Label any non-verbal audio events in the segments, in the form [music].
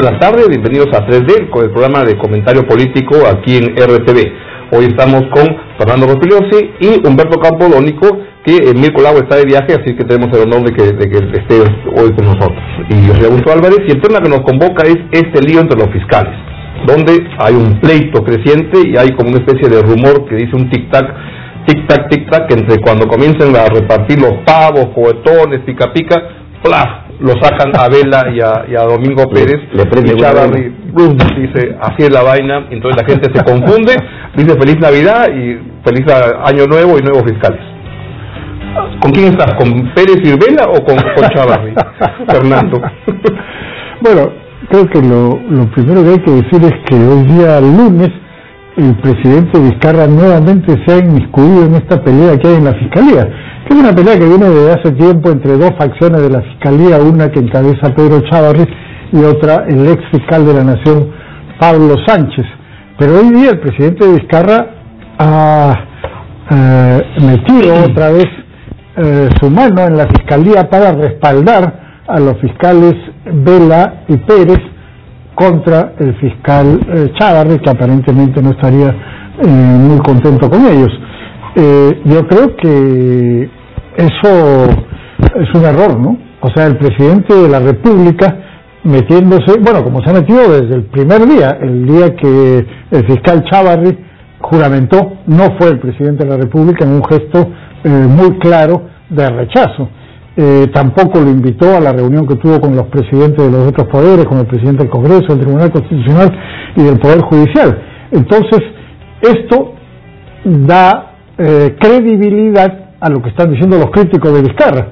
Buenas tardes, bienvenidos a 3D con el programa de comentario político aquí en RTV. Hoy estamos con Fernando Rospigliosi y Humberto Campodónico, que el miércoles está de viaje, así que tenemos el honor de que, de que esté hoy con nosotros. Y yo soy Augusto Álvarez, y el tema que nos convoca es este lío entre los fiscales, donde hay un pleito creciente y hay como una especie de rumor que dice un tic-tac, tic-tac, tic-tac, entre cuando comiencen a repartir los pavos, cohetones, pica-pica, ¡plaf! Lo sacan a Vela y a, Domingo Pérez le, prende y dice así es la vaina entonces la gente se confunde dice feliz navidad y feliz año nuevo y nuevos fiscales ¿con quién estás? ¿con Pérez y Vela o con, con [laughs] Fernando. Bueno creo que lo, lo primero que hay que decir es que hoy día lunes el presidente Vizcarra nuevamente se ha inmiscuido en esta pelea que hay en la fiscalía es una pelea que viene desde hace tiempo entre dos facciones de la Fiscalía, una que encabeza Pedro Chávarri y otra el ex fiscal de la Nación, Pablo Sánchez. Pero hoy día el presidente Vizcarra ha eh, metido [clears throat] otra vez eh, su mano en la Fiscalía para respaldar a los fiscales Vela y Pérez contra el fiscal eh, que aparentemente no estaría eh, muy contento con ellos. yo creo que eso es un error, ¿no? O sea, el presidente de la República metiéndose, bueno, como se ha metido desde el primer día, el día que el fiscal Chávarri juramentó, no fue el presidente de la República en un gesto eh, muy claro de rechazo. Eh, tampoco lo invitó a la reunión que tuvo con los presidentes de los otros poderes, con el presidente del Congreso, del Tribunal Constitucional y del Poder Judicial. Entonces, esto da eh, credibilidad a lo que están diciendo los críticos de Vizcarra,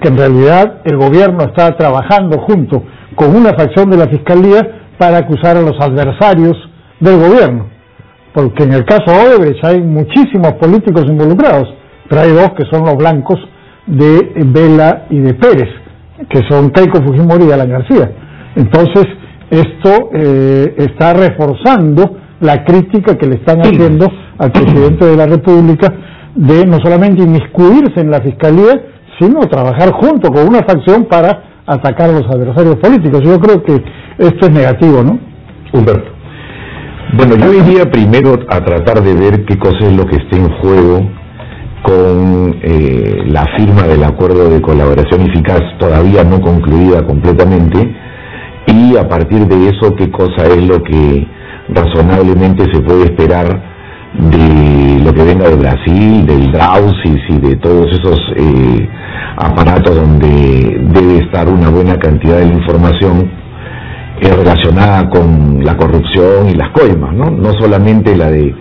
que en realidad el gobierno está trabajando junto con una facción de la Fiscalía para acusar a los adversarios del gobierno. Porque en el caso Odebrecht hay muchísimos políticos involucrados, pero hay dos que son los blancos de Vela y de Pérez, que son Keiko Fujimori y Alan García. Entonces, esto eh, está reforzando la crítica que le están haciendo al presidente de la República de no solamente inmiscuirse en la fiscalía, sino trabajar junto con una facción para atacar a los adversarios políticos. Yo creo que esto es negativo, ¿no? Humberto. Bueno, yo iría primero a tratar de ver qué cosa es lo que está en juego con eh, la firma del acuerdo de colaboración eficaz todavía no concluida completamente y a partir de eso qué cosa es lo que razonablemente se puede esperar de lo que venga de Brasil, del Drausis y de todos esos eh, aparatos donde debe estar una buena cantidad de información eh, relacionada con la corrupción y las coimas, ¿no? No solamente la de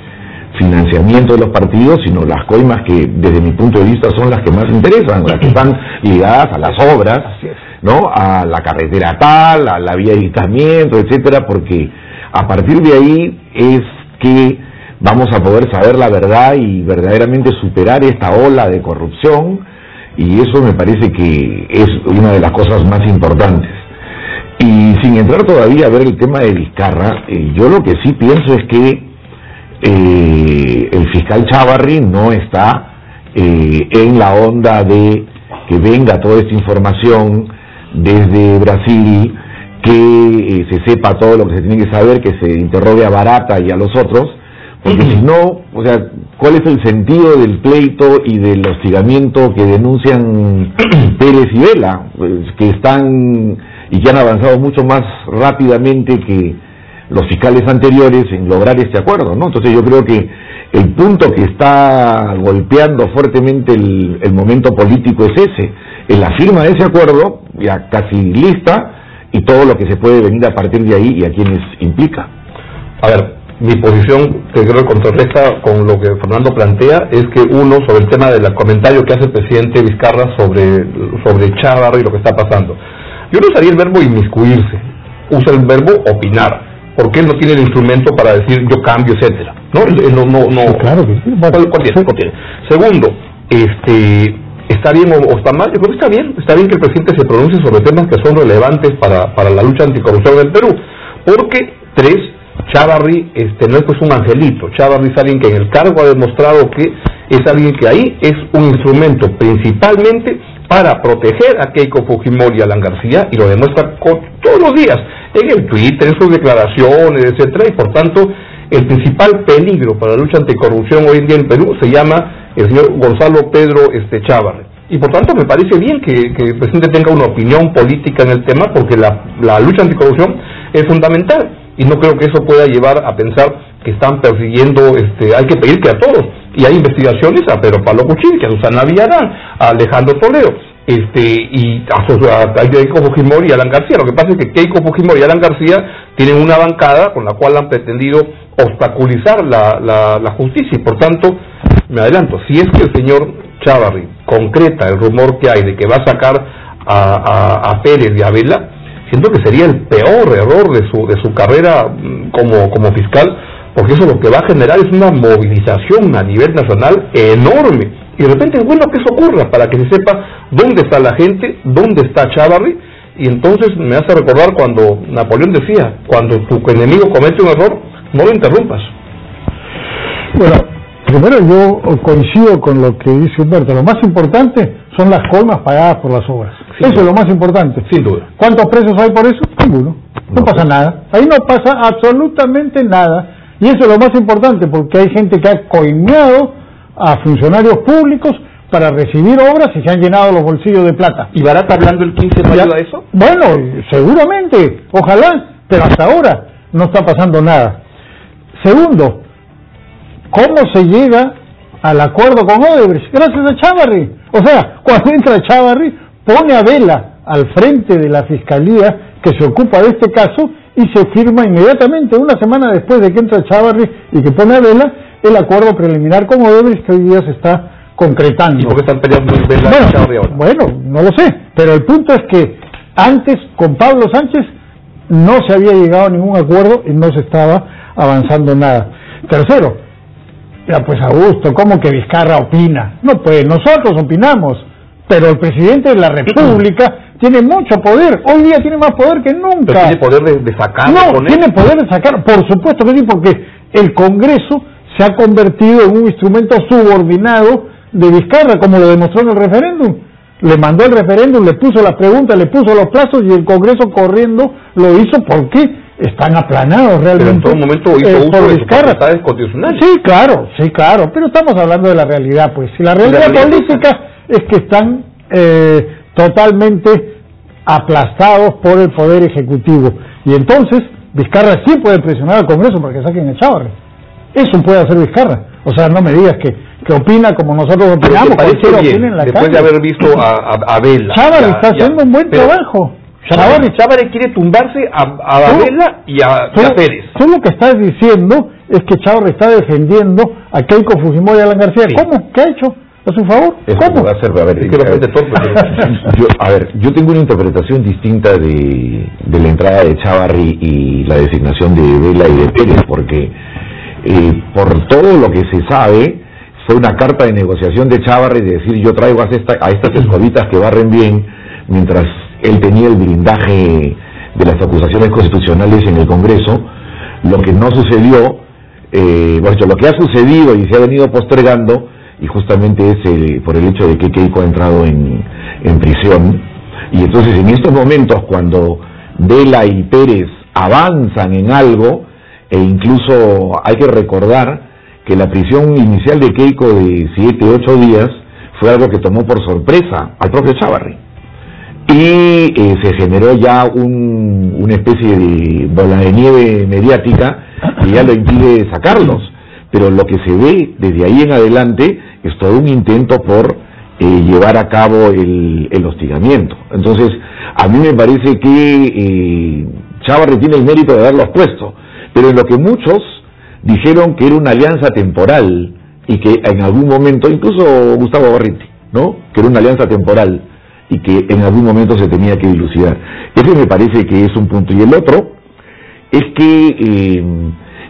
financiamiento de los partidos, sino las coimas que desde mi punto de vista son las que más interesan, las que están ligadas a las obras, ¿no? A la carretera tal, a la vía de editamiento, etcétera, porque a partir de ahí es que vamos a poder saber la verdad y verdaderamente superar esta ola de corrupción y eso me parece que es una de las cosas más importantes. Y sin entrar todavía a ver el tema de Vizcarra, eh, yo lo que sí pienso es que eh, el fiscal Chavarri no está eh, en la onda de que venga toda esta información desde Brasil, que se sepa todo lo que se tiene que saber, que se interrogue a Barata y a los otros, porque si no, o sea, ¿cuál es el sentido del pleito y del hostigamiento que denuncian [clears throat] Pérez y Vela, pues, que están y que han avanzado mucho más rápidamente que los fiscales anteriores en lograr este acuerdo, ¿no? Entonces yo creo que el punto que está golpeando fuertemente el, el momento político es ese, es la firma de ese acuerdo, ya casi lista, y todo lo que se puede venir a partir de ahí y a quienes implica. A ver, mi posición que creo que contrarresta con lo que Fernando plantea es que uno sobre el tema del comentario que hace el presidente Vizcarra sobre sobre y lo que está pasando. Yo no usaría el verbo inmiscuirse, usa el verbo opinar, porque él no tiene el instrumento para decir yo cambio, etcétera. No, no, no, no. claro que sí. Segundo, este está bien o, está mal, yo creo que está bien, está bien que el presidente se pronuncie sobre temas que son relevantes para, para la lucha anticorrupción del Perú, porque tres Chavarri este, no es pues un angelito, Chavarri es alguien que en el cargo ha demostrado que es alguien que ahí es un instrumento principalmente para proteger a Keiko Fujimori y a Alan García y lo demuestra todos los días en el Twitter, en sus declaraciones, etcétera, y por tanto el principal peligro para la lucha anticorrupción hoy en día en Perú se llama el señor Gonzalo Pedro este, Y por tanto me parece bien que, el presidente tenga una opinión política en el tema porque la, lucha anticorrupción es fundamental y no creo que eso pueda llevar a pensar que están persiguiendo, este, hay que pedir que a todos, y hay investigaciones a Pedro Pablo que a Susana Villarán, a Alejandro Toledo, este, y a, a, Keiko Fujimori y Alan García. Lo que pasa es que Keiko Fujimori y Alan García tienen una bancada con la cual han pretendido obstaculizar la, la, justicia y por tanto, me adelanto, si es que el señor Chávarri concreta el rumor que hay de que va a sacar a, a, Pérez y a Vela, siento que sería el peor error de su, de su carrera mm, como, como fiscal, porque eso lo que va a generar es una movilización a nivel nacional enorme. Y de repente es bueno que eso ocurra para que se sepa dónde está la gente, dónde está Chávarri, y entonces me hace recordar cuando Napoleón decía, cuando tu enemigo comete un error, no lo interrumpas. Bueno, primero yo coincido con lo que dice Humberto. Lo más importante son las colmas pagadas por las obras. eso es lo más importante. Sin duda. ¿Cuántos presos hay por eso? Ninguno. No, pasa nada. Ahí no pasa absolutamente nada. Y eso es lo más importante porque hay gente que ha coimeado a funcionarios públicos para recibir obras y se han llenado los bolsillos de plata. ¿Y Barata hablando el 15 de mayo a eso? Bueno, seguramente, ojalá, pero hasta ahora no está pasando nada. Segundo, ¿cómo se llega al acuerdo con Odebrecht? Gracias a Chávarri. O sea, [laughs] cuando entra Chávarri, pone a Vela al frente de la fiscalía que se ocupa de este caso y se firma inmediatamente, una semana después de que entra Chávarri y que pone a Vela, el acuerdo preliminar con Odebrecht que hoy día se está concretando. ¿Y por qué están peleando Vela bueno, y Chávarri ahora? Bueno, no lo sé, pero el punto es que antes con Pablo Sánchez no se había llegado a ningún acuerdo y no se estaba avanzando nada. Tercero, ya pues Augusto, ¿cómo que Vizcarra opina? No, pues nosotros opinamos, pero el presidente de la República [clears throat] tiene mucho poder, hoy día tiene más poder que nunca. ¿Tiene poder de, sacar? No, tiene poder de sacar, por supuesto que sí, porque el Congreso se ha convertido en un instrumento subordinado de Vizcarra, como lo demostró en el referéndum le mandó el referéndum, le puso las preguntas, le puso los plazos y el Congreso corriendo lo hizo porque están aplanados realmente. Pero en todo momento hizo eh, uso de sus constitucionales. Sí, claro, sí, claro, pero estamos hablando de la realidad, pues. Si la realidad, política es que están eh, totalmente aplastados por el Poder Ejecutivo. Y entonces, Vizcarra sí puede presionar al Congreso para que saquen el Chávarri. Eso puede hacer Vizcarra. O sea, no me digas que, que opina como nosotros opinamos. Parece bien, después de haber visto a, a, Vela. Chávez está haciendo un buen trabajo. Chávez quiere tumbarse a, a Vela y a, Pérez. Tú lo que estás diciendo es que Chávez está defendiendo a Keiko Fujimori y a Alan García. ¿Cómo? ¿Qué ha hecho? ¿A su favor? ¿Cómo? Va a, ser, a, ver, [laughs] yo, a ver, yo tengo una interpretación distinta de, de la entrada de Chávarri y la designación de Vela y de Pérez, porque eh, por todo lo que se sabe, fue una carta de negociación de Chávarri de decir yo traigo a, a estas escobitas que barren bien, mientras él tenía el blindaje de las acusaciones constitucionales en el Congreso, lo que no sucedió, eh, bueno, lo que ha sucedido y se ha venido postergando, y justamente es por el hecho de que Keiko ha entrado en, en prisión, y entonces en estos momentos cuando Vela y Pérez avanzan en algo, e incluso hay que recordar que la prisión inicial de Keiko de 7, 8 días fue algo que tomó por sorpresa al propio Chavarri. Y eh, se generó ya un, una especie de bola de nieve mediática que ya lo impide sacarlos. Pero lo que se ve desde ahí en adelante es todo un intento por eh, llevar a cabo el, el, hostigamiento. Entonces, a mí me parece que eh, tiene el mérito de haberlos puesto pero en lo que muchos dijeron que era una alianza temporal y que en algún momento, incluso Gustavo Barriti, ¿no? Que era una alianza temporal y que en algún momento se tenía que dilucidar. Ese me parece que es un punto. Y el otro es que eh,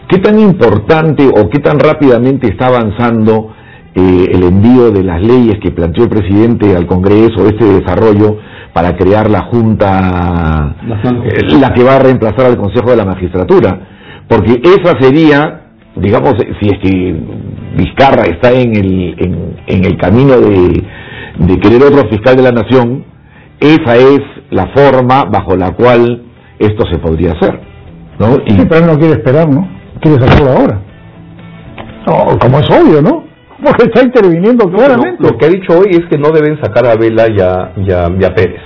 qué tan importante o qué tan rápidamente está avanzando eh, el envío de las leyes que planteó el presidente al Congreso, este desarrollo para crear la Junta, la que va a reemplazar al Consejo de la Magistratura porque esa sería, digamos, si es que Vizcarra está en el, en, el camino de, de querer otro fiscal de la nación, esa es la forma bajo la cual esto se podría hacer. ¿no? Y... Sí, pero él no quiere esperar, ¿no? Quiere hacerlo ahora. No, como es obvio, ¿no? Porque está interviniendo claramente. Lo, que ha dicho hoy es que no deben sacar a Vela y a, y a, Pérez.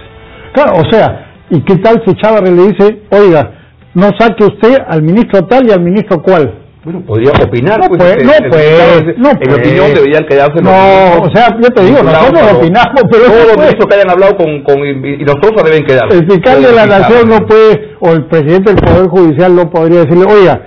Claro, o sea, ¿y qué tal si Chávez le dice, oiga, no saque usted al ministro tal y al ministro cual? Bueno, podría opinar. No, pues, puede, no, puede, no, En mi opinión deberían quedarse. No, o sea, yo te digo, nosotros opinamos, pero. Todos los que hayan hablado con, con y, nosotros deben quedar. El fiscal de la Nación no puede, o el presidente del Poder Judicial no podría decirle, oiga,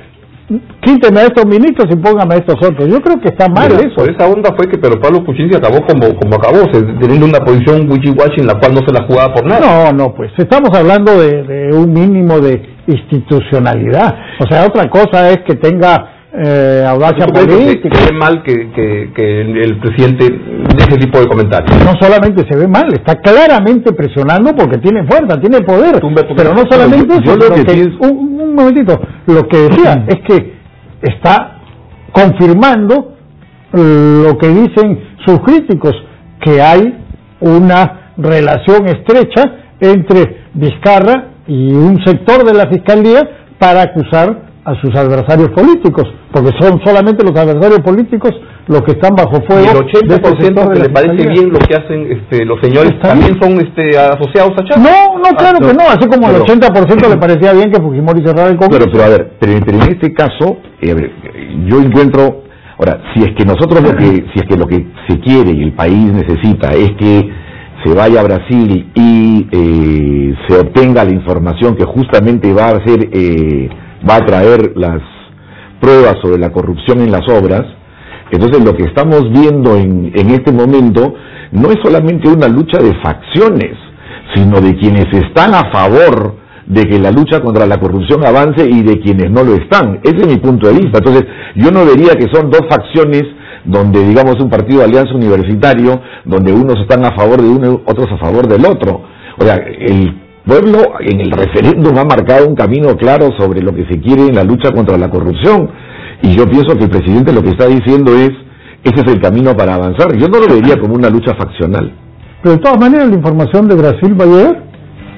quíteme a estos ministros y póngame a estos otros. Yo creo que está mal eso. Por esa onda fue que pero Pablo Kuczynski acabó como, como acabó, teniendo una posición wichi-wachi en la cual no se la jugaba por nada. No, no, pues estamos hablando de, de un mínimo de institucionalidad. O sea, otra cosa es que tenga eh, audacia política. Se, ve mal que, que, que, el presidente de ese tipo de comentarios. No solamente se ve mal, está claramente presionando porque tiene fuerza, tiene poder. Pero no solamente eso, un, un, momentito, lo que decía [clears throat] es que está confirmando lo que dicen sus críticos, que hay una relación estrecha entre Vizcarra y un sector de la Fiscalía para acusar a sus adversarios políticos, porque son solamente los adversarios políticos los que están bajo fuego. Y el 80% que le parece bien lo que hacen este, los señores también son este, asociados a Chávez. No, no, claro ah, que no, así como el 80% le parecía bien que Fujimori cerrara el Congreso. Pero, pero a ver, pero, en este caso, eh, yo encuentro, ahora, si es que nosotros lo que, si es que lo que se quiere y el país necesita es que se vaya a Brasil y eh, se obtenga la información que justamente va a ser eh, va a traer las pruebas sobre la corrupción en las obras, entonces lo que estamos viendo en, en este momento no es solamente una lucha de facciones, sino de quienes están a favor de que la lucha contra la corrupción avance y de quienes no lo están. Ese es mi punto de vista. Entonces, yo no vería que son dos facciones donde, digamos, un partido de alianza universitario, donde unos están a favor de uno, otros a favor del otro. O sea, el pueblo en el referéndum ha marcado un camino claro sobre lo que se quiere en la lucha contra la corrupción. Y yo pienso que el presidente lo que está diciendo es, ese es el camino para avanzar. Yo no lo vería como una lucha faccional. Pero de todas maneras la información de Brasil va a llegar.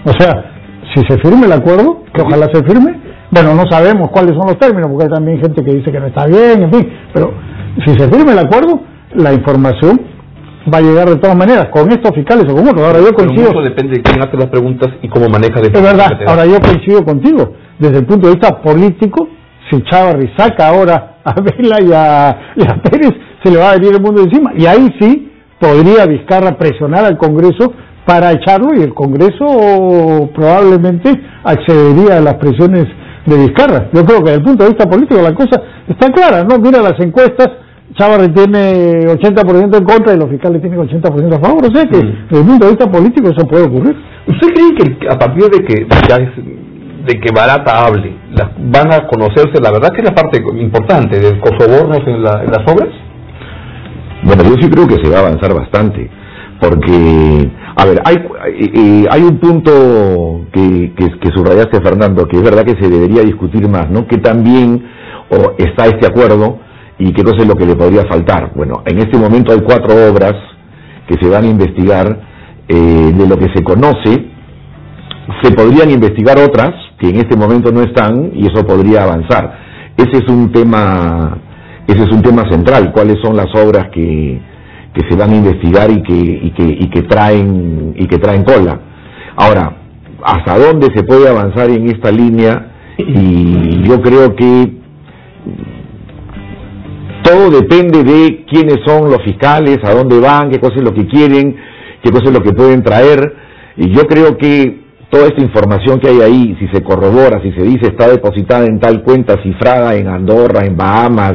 O sea, si se firme el acuerdo, que ojalá se firme, bueno, no sabemos cuáles son los términos, porque hay también gente que dice que no está bien, en fin, pero si se firme el acuerdo, la información va a llegar de todas maneras, con estos fiscales o con otros. Ahora yo coincido. Pero depende de quién hace las preguntas y cómo maneja de Es verdad, ahora yo coincido contigo. Desde el punto de vista político, si Chávez saca ahora a Vela y a, Pérez, se le va a venir el mundo encima. Y ahí sí podría Vizcarra presionar al Congreso para echarlo y el Congreso probablemente accedería a las presiones de Vizcarra. Yo creo que desde el punto de vista político la cosa está clara, ¿no? Mira las encuestas Chávez tiene 80% en contra y los fiscales tienen 80% a favor. O sea que mm. desde el punto de vista político eso puede ocurrir. ¿Usted cree que a partir de que de que Barata hable, van a conocerse, la verdad que es la parte importante de los sobornos en, las obras? Bueno, yo sí creo que se va a avanzar bastante, porque, a ver, hay, hay, hay un punto que, que, que, subrayaste, Fernando, que es verdad que se debería discutir más, ¿no? Que también o está este acuerdo, ¿Y qué cosa es lo que le podría faltar? Bueno, en este momento hay cuatro obras que se van a investigar eh, de lo que se conoce. Se podrían investigar otras que en este momento no están y eso podría avanzar. Ese es un tema, ese es un tema central. ¿Cuáles son las obras que, que se van a investigar y que, y que, y que traen y que traen cola? Ahora, ¿hasta dónde se puede avanzar en esta línea? [laughs] Y yo creo que todo depende de quiénes son los fiscales, a dónde van, qué cosa es lo que quieren, qué cosa es lo que pueden traer. Y yo creo que toda esta información que hay ahí, si se corrobora, si se dice está depositada en tal cuenta cifrada en Andorra, en Bahamas,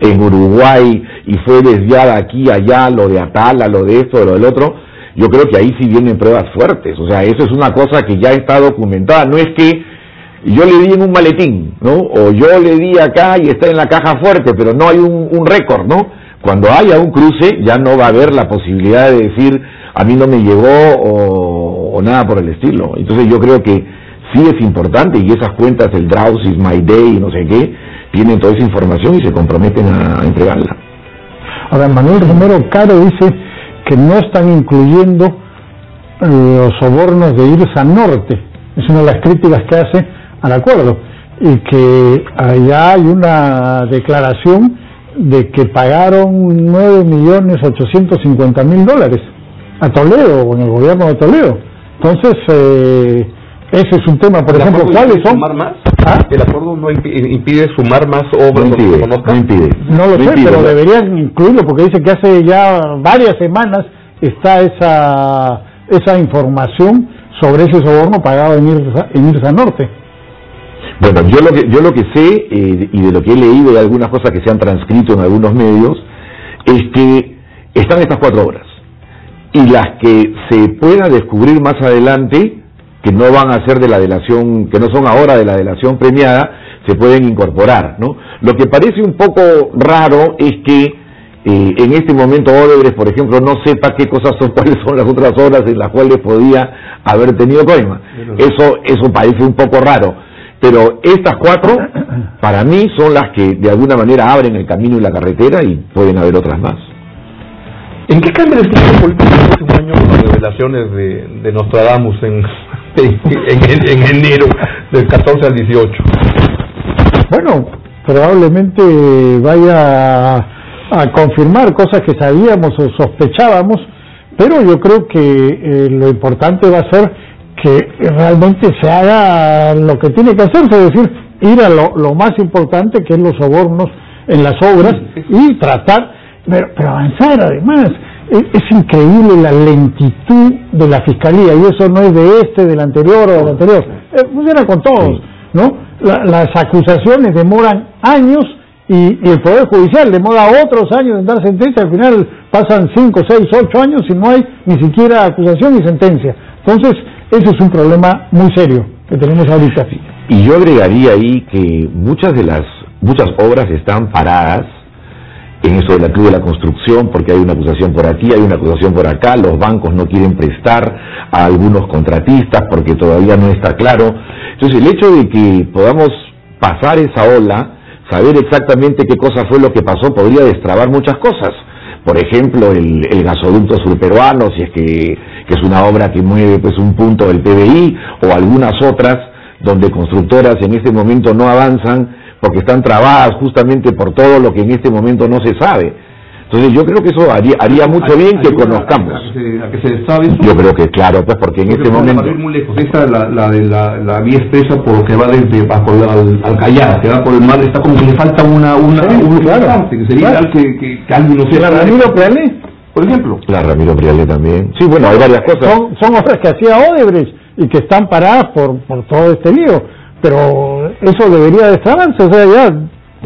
en Uruguay, y fue desviada aquí, allá, lo de Atala, lo de esto, lo del otro, yo creo que ahí sí vienen pruebas fuertes. O sea, eso es una cosa que ya está documentada. No es que yo le di en un maletín, ¿no? O yo le di acá y está en la caja fuerte, pero no hay un, récord, ¿no? Cuando haya un cruce ya no va a haber la posibilidad de decir a mí no me llegó o, nada por el estilo. Entonces yo creo que sí es importante y esas cuentas, el Drowsy, My Day y no sé qué, tienen toda esa información y se comprometen a entregarla. Ahora, Manuel Romero Caro dice que no están incluyendo los sobornos de Irsa Norte es una de las críticas que hace al acuerdo, y que allá hay una declaración de que pagaron 9.850.000 dólares a Toledo, en el gobierno de Toledo. Entonces, eh, ese es un tema, por ejemplo, ¿cuáles son? Sumar más? ¿Ah? ¿El acuerdo no impide sumar más obras? No impide, no, impide. no lo sé, pero deberían incluirlo porque dice que hace ya varias semanas está esa, esa información sobre ese soborno pagado en Irsa, en Irsa Norte. Bueno, yo lo que, yo lo que sé eh, y de lo que he leído de algunas cosas que se han transcrito en algunos medios es que están estas cuatro obras y las que se pueda descubrir más adelante que no van a ser de la delación, que no son ahora de la delación premiada, se pueden incorporar, ¿no? Lo que parece un poco raro es que eh, en este momento Odebrecht, por ejemplo, no sepa qué cosas son, [laughs] cuáles son las otras obras en las cuales podía haber tenido coima. Eso, eso parece un poco raro. Pero estas cuatro, [clears throat] para mí, son las que de alguna manera abren el camino y la carretera y pueden haber otras más. ¿En qué cambia el sistema político el próximo año con las revelaciones de, de Nostradamus en, [laughs] en, enero del 14 al 18? Bueno, probablemente vaya a, confirmar cosas que sabíamos o sospechábamos, pero yo creo que eh, lo importante va a ser que realmente se haga lo que tiene que hacerse, es decir, ir a lo, lo más importante que es los sobornos en las obras y tratar, pero, pero avanzar además. Es, increíble la lentitud de la fiscalía y eso no es de este, del anterior o del anterior. Eh, funciona con todos, ¿no? las acusaciones demoran años y, el Poder Judicial demora otros años en dar sentencia. Al final pasan 5, 6, 8 años y no hay ni siquiera acusación ni sentencia. Entonces, ese es un problema muy serio que tenemos ahorita. Y yo agregaría ahí que muchas de las muchas obras están paradas en eso de la Club de la Construcción, porque hay una acusación por aquí, hay una acusación por acá, los bancos no quieren prestar a algunos contratistas porque todavía no está claro. Entonces el hecho de que podamos pasar esa ola, saber exactamente qué cosa fue lo que pasó, podría destrabar muchas cosas. Por ejemplo, el, el gasoducto surperuano, si es que, que, es una obra que mueve pues un punto del PBI, o algunas otras donde constructoras en este momento no avanzan porque están trabadas justamente por todo lo que en este momento no se sabe. Entonces yo creo que eso haría, haría mucho bien que conozcamos. A que, se, sabe eso? Yo creo que claro, pues porque en este momento... muy lejos. Esta, la, la de la, la, vía expresa por lo que va desde bajo al, al Callao, que va por el mar, está como que le falta una, una, un claro, que sería claro. que, que, que, alguien no sea... ¿La Ramiro Priale? Por ejemplo. La Ramiro Priale también. Sí, bueno, hay varias cosas. Son, son obras que hacía Odebrecht y que están paradas por, por todo este lío. Pero eso debería de estar, o sea, ya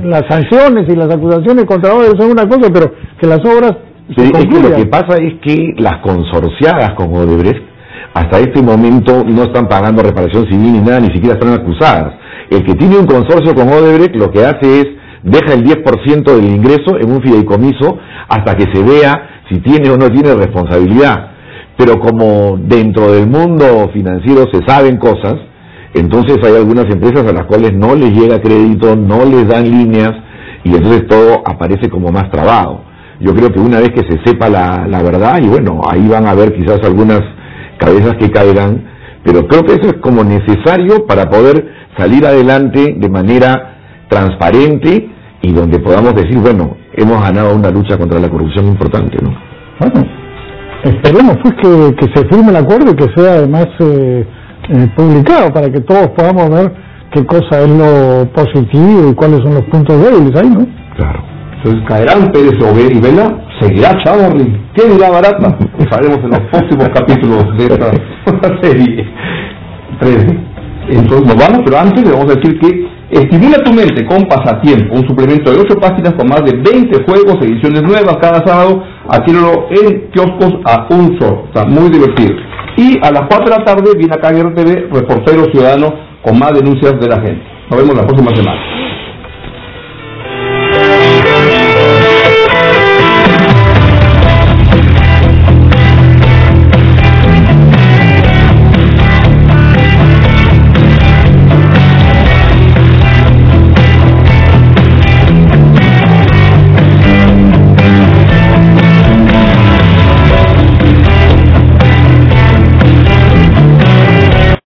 las sanciones y las acusaciones contra Odebrecht son una cosa, pero que las obras sí, es que lo que pasa es que las consorciadas con Odebrecht hasta este momento no están pagando reparación civil ni nada, ni siquiera están acusadas. El que tiene un consorcio con Odebrecht lo que hace es deja el 10% del ingreso en un fideicomiso hasta que se vea si tiene o no tiene responsabilidad. Pero como dentro del mundo financiero se saben cosas, entonces hay algunas empresas a las cuales no les llega crédito, no les dan líneas y entonces todo aparece como más trabado. Yo creo que una vez que se sepa la, verdad, y bueno, ahí van a haber quizás algunas cabezas que caigan, pero creo que eso es como necesario para poder salir adelante de manera transparente y donde podamos decir, bueno, hemos ganado una lucha contra la corrupción importante, ¿no? Bueno, esperemos pues que, que se firme el acuerdo y que sea además eh, eh, publicado para que todos podamos ver qué cosa es lo positivo y cuáles son los puntos débiles ahí, ¿no? Claro. Entonces caerán Pérez Ober y Vela, seguirá Chavarri, ¿qué dirá Barata? [laughs] Lo sabemos en los próximos capítulos de esta [laughs] serie 13. Entonces nos vamos, pero antes le vamos a decir que estimula tu mente con Pasatiempo, un suplemento de 8 páginas con más de 20 juegos, ediciones nuevas cada sábado, adquiérelo en kioscos a un solo, está muy divertido. Y a las 4 de la tarde viene acá en RTV Reportero Ciudadano con más denuncias de la gente. Nos vemos la próxima semana.